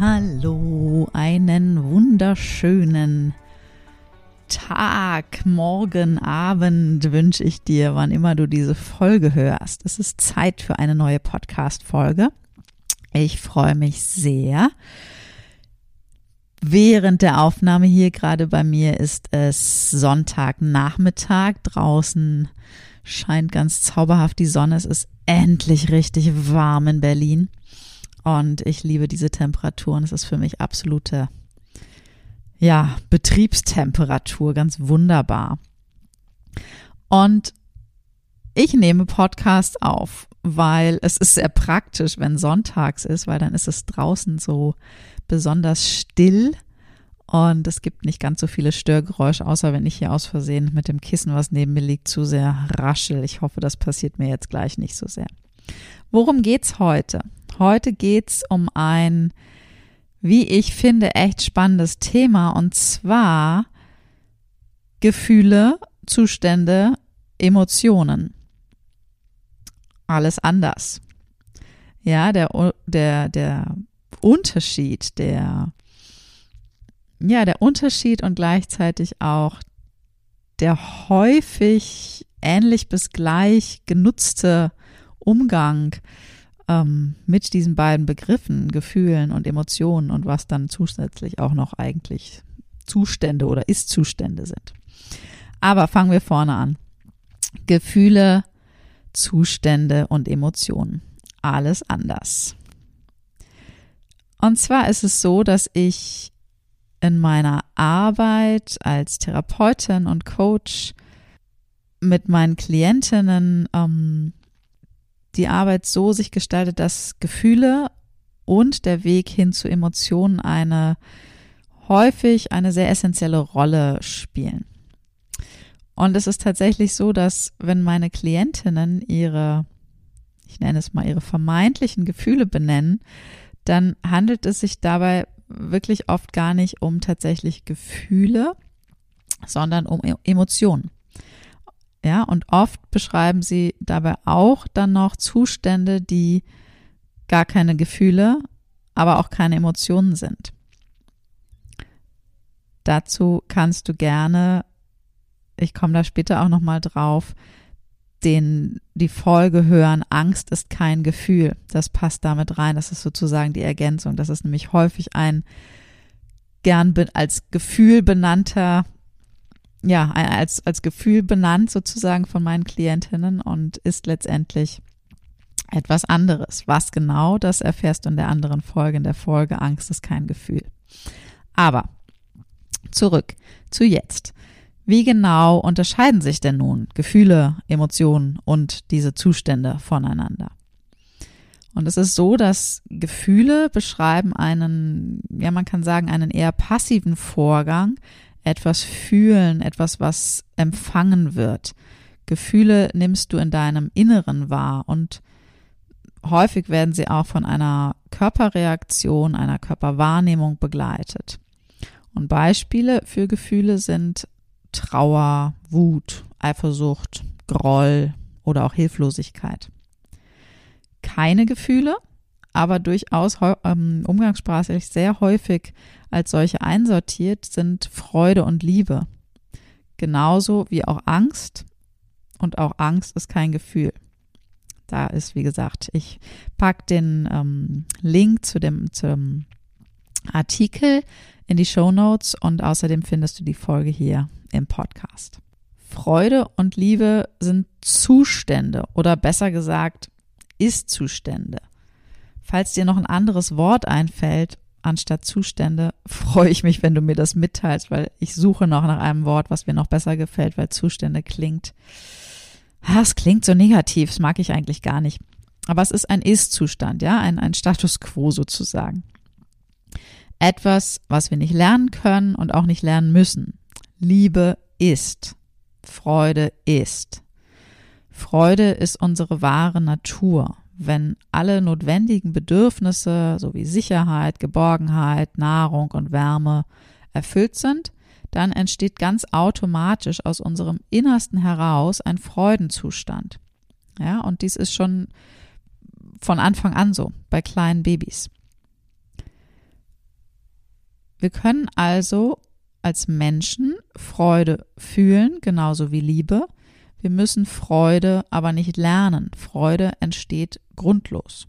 Hallo, einen wunderschönen Tag, Morgen, Abend wünsche ich dir, wann immer du diese Folge hörst. Es ist Zeit für eine neue Podcast-Folge. Ich freue mich sehr. Während der Aufnahme hier gerade bei mir ist es Sonntagnachmittag. Draußen scheint ganz zauberhaft die Sonne. Es ist endlich richtig warm in Berlin. Und ich liebe diese Temperaturen. Es ist für mich absolute, ja, Betriebstemperatur. Ganz wunderbar. Und ich nehme Podcast auf, weil es ist sehr praktisch, wenn sonntags ist, weil dann ist es draußen so besonders still und es gibt nicht ganz so viele Störgeräusche, außer wenn ich hier aus Versehen mit dem Kissen, was neben mir liegt, zu sehr raschel. Ich hoffe, das passiert mir jetzt gleich nicht so sehr. Worum geht's heute? Heute geht's um ein, wie ich finde, echt spannendes Thema und zwar Gefühle, Zustände, Emotionen. Alles anders. Ja, der, der, der Unterschied, der, ja, der Unterschied und gleichzeitig auch der häufig ähnlich bis gleich genutzte Umgang ähm, mit diesen beiden Begriffen, Gefühlen und Emotionen und was dann zusätzlich auch noch eigentlich Zustände oder Ist-Zustände sind. Aber fangen wir vorne an. Gefühle, Zustände und Emotionen. Alles anders. Und zwar ist es so, dass ich in meiner Arbeit als Therapeutin und Coach mit meinen Klientinnen ähm, die Arbeit so sich gestaltet, dass Gefühle und der Weg hin zu Emotionen eine häufig eine sehr essentielle Rolle spielen. Und es ist tatsächlich so, dass wenn meine Klientinnen ihre, ich nenne es mal, ihre vermeintlichen Gefühle benennen, dann handelt es sich dabei wirklich oft gar nicht um tatsächlich Gefühle, sondern um Emotionen. Ja, und oft beschreiben sie dabei auch dann noch Zustände, die gar keine Gefühle, aber auch keine Emotionen sind. Dazu kannst du gerne, ich komme da später auch nochmal drauf, den, die Folge hören, Angst ist kein Gefühl. Das passt damit rein. Das ist sozusagen die Ergänzung. Das ist nämlich häufig ein gern als Gefühl benannter ja, als, als Gefühl benannt sozusagen von meinen Klientinnen und ist letztendlich etwas anderes. Was genau, das erfährst du in der anderen Folge, in der Folge Angst ist kein Gefühl. Aber zurück zu jetzt. Wie genau unterscheiden sich denn nun Gefühle, Emotionen und diese Zustände voneinander? Und es ist so, dass Gefühle beschreiben einen, ja, man kann sagen, einen eher passiven Vorgang, etwas fühlen, etwas, was empfangen wird. Gefühle nimmst du in deinem Inneren wahr und häufig werden sie auch von einer Körperreaktion, einer Körperwahrnehmung begleitet. Und Beispiele für Gefühle sind Trauer, Wut, Eifersucht, Groll oder auch Hilflosigkeit. Keine Gefühle, aber durchaus ähm, umgangssprachlich sehr häufig als solche einsortiert, sind Freude und Liebe. Genauso wie auch Angst. Und auch Angst ist kein Gefühl. Da ist, wie gesagt, ich packe den ähm, Link zu dem zum Artikel in die Show Notes und außerdem findest du die Folge hier im Podcast. Freude und Liebe sind Zustände oder besser gesagt Ist-Zustände. Falls dir noch ein anderes Wort einfällt anstatt Zustände, freue ich mich, wenn du mir das mitteilst, weil ich suche noch nach einem Wort, was mir noch besser gefällt, weil Zustände klingt. Es klingt so negativ, das mag ich eigentlich gar nicht. Aber es ist ein Ist-Zustand, ja, ein, ein Status quo sozusagen. Etwas, was wir nicht lernen können und auch nicht lernen müssen. Liebe ist. Freude ist. Freude ist unsere wahre Natur. Wenn alle notwendigen Bedürfnisse sowie Sicherheit, Geborgenheit, Nahrung und Wärme erfüllt sind, dann entsteht ganz automatisch aus unserem Innersten heraus ein Freudenzustand. Ja, und dies ist schon von Anfang an so bei kleinen Babys. Wir können also als Menschen Freude fühlen, genauso wie Liebe. Wir müssen Freude aber nicht lernen. Freude entsteht grundlos.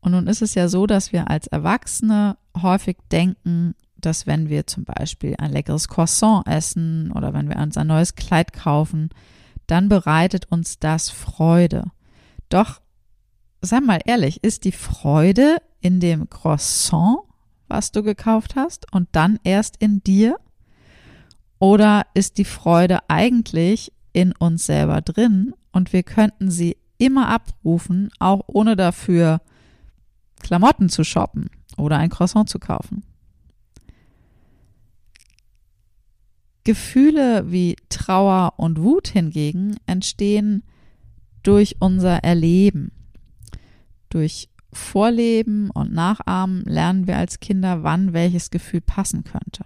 Und nun ist es ja so, dass wir als Erwachsene häufig denken, dass wenn wir zum Beispiel ein leckeres Croissant essen oder wenn wir uns ein neues Kleid kaufen, dann bereitet uns das Freude. Doch, sag mal ehrlich, ist die Freude in dem Croissant, was du gekauft hast, und dann erst in dir? Oder ist die Freude eigentlich in uns selber drin und wir könnten sie immer abrufen, auch ohne dafür Klamotten zu shoppen oder ein Croissant zu kaufen? Gefühle wie Trauer und Wut hingegen entstehen durch unser Erleben. Durch Vorleben und Nachahmen lernen wir als Kinder, wann welches Gefühl passen könnte.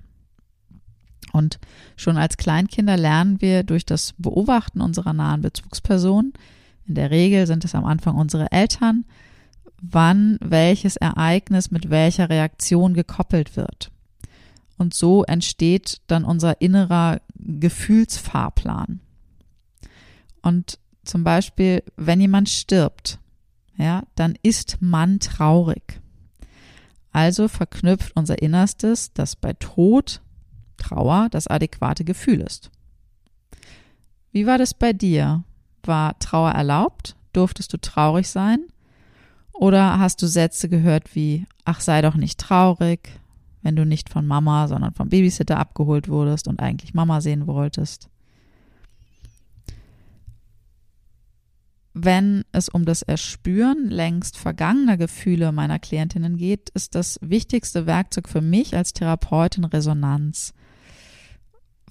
Und schon als Kleinkinder lernen wir durch das Beobachten unserer nahen Bezugspersonen, in der Regel sind es am Anfang unsere Eltern, wann welches Ereignis mit welcher Reaktion gekoppelt wird. Und so entsteht dann unser innerer Gefühlsfahrplan. Und zum Beispiel, wenn jemand stirbt, ja, dann ist man traurig. Also verknüpft unser Innerstes, dass bei Tod, Trauer das adäquate Gefühl ist. Wie war das bei dir? War Trauer erlaubt? Durftest du traurig sein? Oder hast du Sätze gehört wie, ach sei doch nicht traurig, wenn du nicht von Mama, sondern vom Babysitter abgeholt wurdest und eigentlich Mama sehen wolltest? Wenn es um das Erspüren längst vergangener Gefühle meiner Klientinnen geht, ist das wichtigste Werkzeug für mich als Therapeutin Resonanz.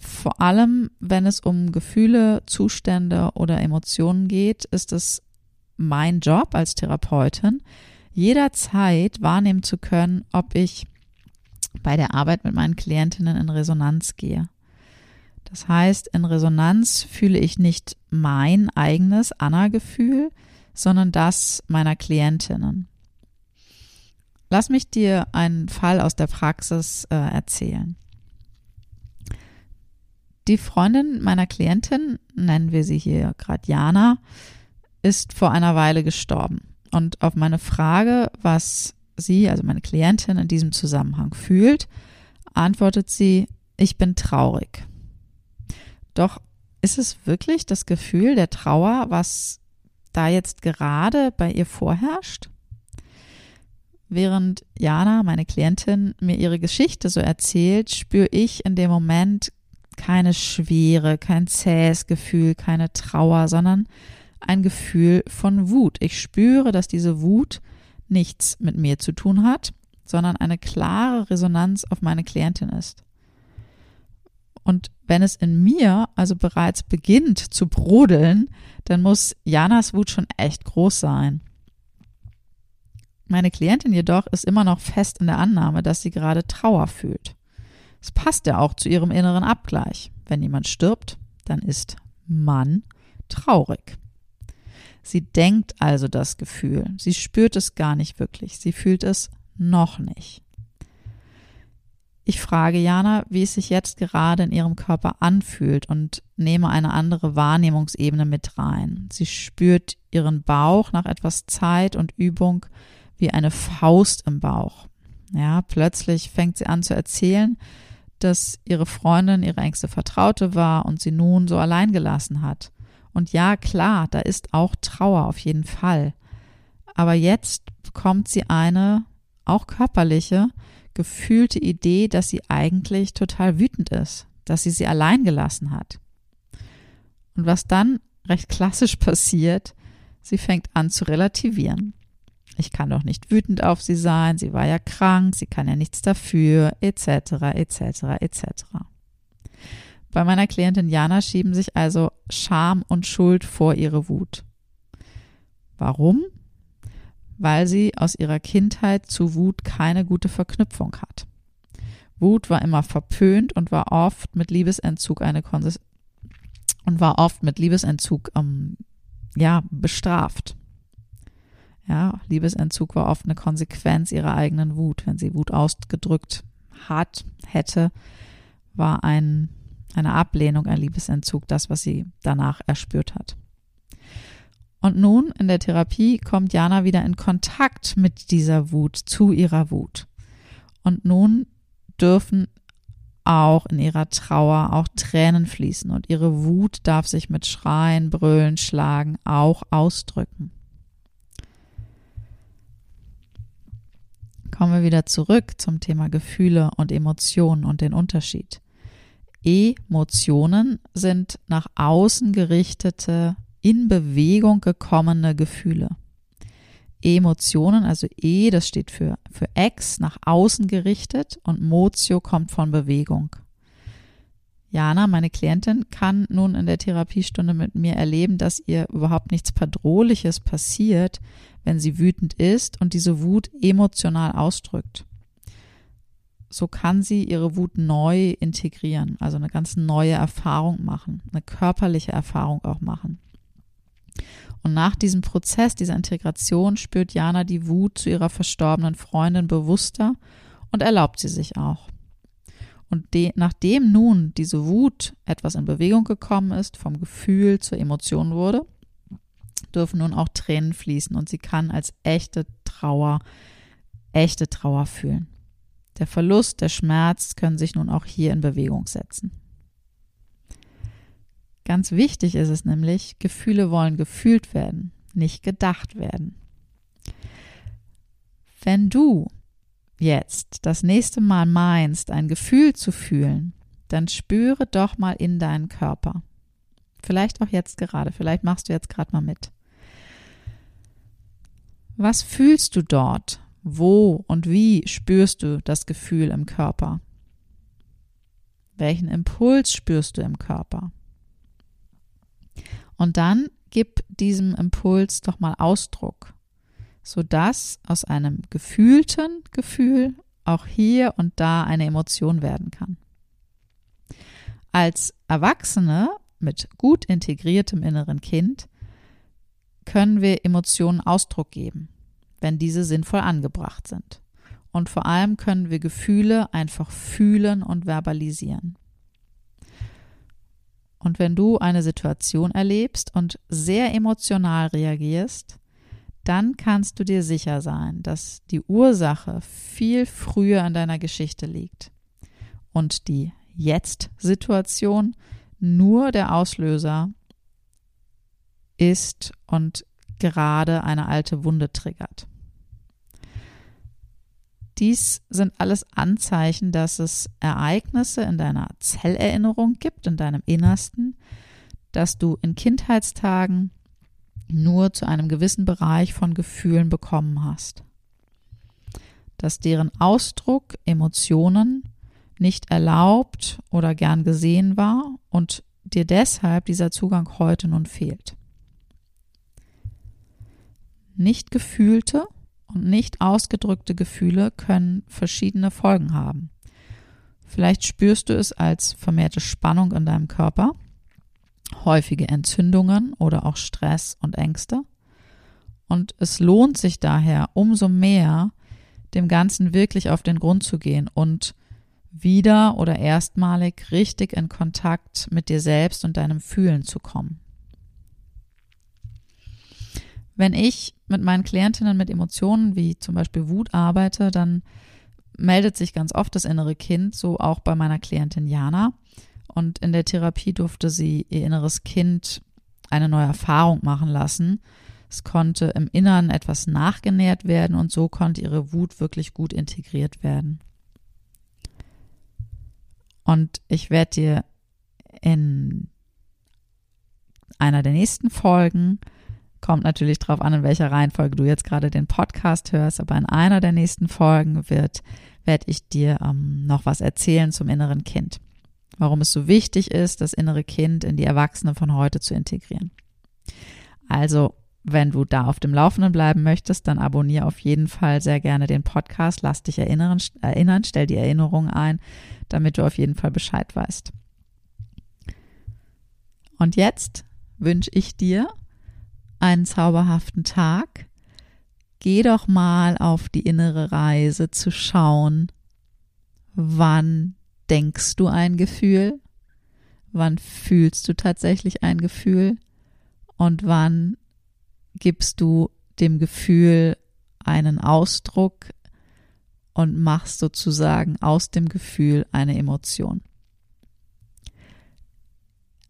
Vor allem, wenn es um Gefühle, Zustände oder Emotionen geht, ist es mein Job als Therapeutin, jederzeit wahrnehmen zu können, ob ich bei der Arbeit mit meinen Klientinnen in Resonanz gehe. Das heißt, in Resonanz fühle ich nicht mein eigenes Anna-Gefühl, sondern das meiner Klientinnen. Lass mich dir einen Fall aus der Praxis äh, erzählen. Die Freundin meiner Klientin, nennen wir sie hier gerade Jana, ist vor einer Weile gestorben. Und auf meine Frage, was sie, also meine Klientin, in diesem Zusammenhang fühlt, antwortet sie, ich bin traurig. Doch ist es wirklich das Gefühl der Trauer, was da jetzt gerade bei ihr vorherrscht? Während Jana, meine Klientin, mir ihre Geschichte so erzählt, spüre ich in dem Moment keine Schwere, kein zähes Gefühl, keine Trauer, sondern ein Gefühl von Wut. Ich spüre, dass diese Wut nichts mit mir zu tun hat, sondern eine klare Resonanz auf meine Klientin ist. Und wenn es in mir also bereits beginnt zu brodeln, dann muss Janas Wut schon echt groß sein. Meine Klientin jedoch ist immer noch fest in der Annahme, dass sie gerade Trauer fühlt. Es passt ja auch zu ihrem inneren Abgleich. Wenn jemand stirbt, dann ist man traurig. Sie denkt also das Gefühl. Sie spürt es gar nicht wirklich. Sie fühlt es noch nicht. Ich frage Jana, wie es sich jetzt gerade in ihrem Körper anfühlt und nehme eine andere Wahrnehmungsebene mit rein. Sie spürt ihren Bauch nach etwas Zeit und Übung wie eine Faust im Bauch. Ja, plötzlich fängt sie an zu erzählen, dass ihre Freundin ihre engste Vertraute war und sie nun so allein gelassen hat. Und ja, klar, da ist auch Trauer auf jeden Fall. Aber jetzt bekommt sie eine, auch körperliche, gefühlte Idee, dass sie eigentlich total wütend ist, dass sie sie allein gelassen hat. Und was dann recht klassisch passiert, sie fängt an zu relativieren. Ich kann doch nicht wütend auf sie sein, sie war ja krank, sie kann ja nichts dafür, etc., etc., etc. Bei meiner Klientin Jana schieben sich also Scham und Schuld vor ihre Wut. Warum? Weil sie aus ihrer Kindheit zu Wut keine gute Verknüpfung hat. Wut war immer verpönt und war oft mit Liebesentzug eine Konsis und war oft mit Liebesentzug ähm, ja bestraft. Ja, Liebesentzug war oft eine Konsequenz ihrer eigenen Wut. Wenn sie Wut ausgedrückt hat, hätte, war ein eine Ablehnung, ein Liebesentzug, das, was sie danach erspürt hat. Und nun in der Therapie kommt Jana wieder in Kontakt mit dieser Wut, zu ihrer Wut. Und nun dürfen auch in ihrer Trauer auch Tränen fließen und ihre Wut darf sich mit Schreien, Brüllen, Schlagen auch ausdrücken. Kommen wir wieder zurück zum Thema Gefühle und Emotionen und den Unterschied. Emotionen sind nach außen gerichtete, in Bewegung gekommene Gefühle. Emotionen, also E, das steht für, für Ex, nach außen gerichtet und Motio kommt von Bewegung. Jana, meine Klientin, kann nun in der Therapiestunde mit mir erleben, dass ihr überhaupt nichts Bedrohliches passiert, wenn sie wütend ist und diese Wut emotional ausdrückt so kann sie ihre Wut neu integrieren, also eine ganz neue Erfahrung machen, eine körperliche Erfahrung auch machen. Und nach diesem Prozess, dieser Integration, spürt Jana die Wut zu ihrer verstorbenen Freundin bewusster und erlaubt sie sich auch. Und de, nachdem nun diese Wut etwas in Bewegung gekommen ist, vom Gefühl zur Emotion wurde, dürfen nun auch Tränen fließen und sie kann als echte Trauer, echte Trauer fühlen. Der Verlust, der Schmerz können sich nun auch hier in Bewegung setzen. Ganz wichtig ist es nämlich, Gefühle wollen gefühlt werden, nicht gedacht werden. Wenn du jetzt das nächste Mal meinst, ein Gefühl zu fühlen, dann spüre doch mal in deinen Körper. Vielleicht auch jetzt gerade, vielleicht machst du jetzt gerade mal mit. Was fühlst du dort? Wo und wie spürst du das Gefühl im Körper? Welchen Impuls spürst du im Körper? Und dann gib diesem Impuls doch mal Ausdruck, sodass aus einem gefühlten Gefühl auch hier und da eine Emotion werden kann. Als Erwachsene mit gut integriertem inneren Kind können wir Emotionen Ausdruck geben wenn diese sinnvoll angebracht sind. Und vor allem können wir Gefühle einfach fühlen und verbalisieren. Und wenn du eine Situation erlebst und sehr emotional reagierst, dann kannst du dir sicher sein, dass die Ursache viel früher in deiner Geschichte liegt und die Jetzt-Situation nur der Auslöser ist und gerade eine alte Wunde triggert. Dies sind alles Anzeichen, dass es Ereignisse in deiner Zellerinnerung gibt, in deinem Innersten, dass du in Kindheitstagen nur zu einem gewissen Bereich von Gefühlen bekommen hast. Dass deren Ausdruck, Emotionen nicht erlaubt oder gern gesehen war und dir deshalb dieser Zugang heute nun fehlt. Nicht gefühlte und nicht ausgedrückte Gefühle können verschiedene Folgen haben. Vielleicht spürst du es als vermehrte Spannung in deinem Körper, häufige Entzündungen oder auch Stress und Ängste. Und es lohnt sich daher umso mehr, dem Ganzen wirklich auf den Grund zu gehen und wieder oder erstmalig richtig in Kontakt mit dir selbst und deinem Fühlen zu kommen. Wenn ich mit meinen Klientinnen mit Emotionen wie zum Beispiel Wut arbeite, dann meldet sich ganz oft das innere Kind, so auch bei meiner Klientin Jana. Und in der Therapie durfte sie ihr inneres Kind eine neue Erfahrung machen lassen. Es konnte im Innern etwas nachgenährt werden und so konnte ihre Wut wirklich gut integriert werden. Und ich werde dir in einer der nächsten Folgen, kommt natürlich darauf an, in welcher Reihenfolge du jetzt gerade den Podcast hörst, aber in einer der nächsten Folgen wird, werde ich dir ähm, noch was erzählen zum inneren Kind. Warum es so wichtig ist, das innere Kind in die Erwachsene von heute zu integrieren. Also, wenn du da auf dem Laufenden bleiben möchtest, dann abonniere auf jeden Fall sehr gerne den Podcast, lass dich erinnern, erinnern stell die Erinnerung ein, damit du auf jeden Fall Bescheid weißt. Und jetzt wünsche ich dir einen zauberhaften Tag. Geh doch mal auf die innere Reise zu schauen, wann denkst du ein Gefühl, wann fühlst du tatsächlich ein Gefühl und wann gibst du dem Gefühl einen Ausdruck und machst sozusagen aus dem Gefühl eine Emotion.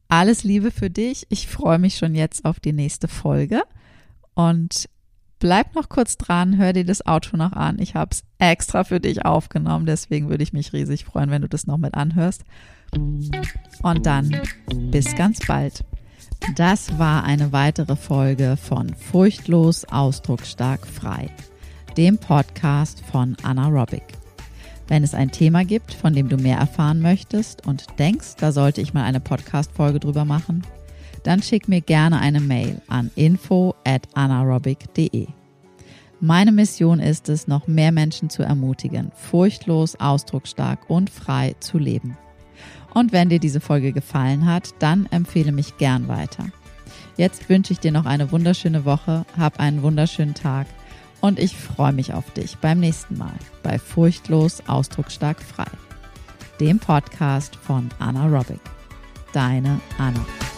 Alles Liebe für dich. Ich freue mich schon jetzt auf die nächste Folge. Und bleib noch kurz dran, hör dir das Auto noch an. Ich habe es extra für dich aufgenommen. Deswegen würde ich mich riesig freuen, wenn du das noch mit anhörst. Und dann bis ganz bald. Das war eine weitere Folge von Furchtlos, Ausdrucksstark, Frei, dem Podcast von Anna Robic. Wenn es ein Thema gibt, von dem du mehr erfahren möchtest und denkst, da sollte ich mal eine Podcast-Folge drüber machen, dann schick mir gerne eine Mail an info at anaerobic.de. Meine Mission ist es, noch mehr Menschen zu ermutigen, furchtlos, ausdrucksstark und frei zu leben. Und wenn dir diese Folge gefallen hat, dann empfehle mich gern weiter. Jetzt wünsche ich dir noch eine wunderschöne Woche, hab einen wunderschönen Tag und ich freue mich auf dich beim nächsten Mal bei Furchtlos Ausdrucksstark Frei, dem Podcast von Anna Robic. Deine Anna.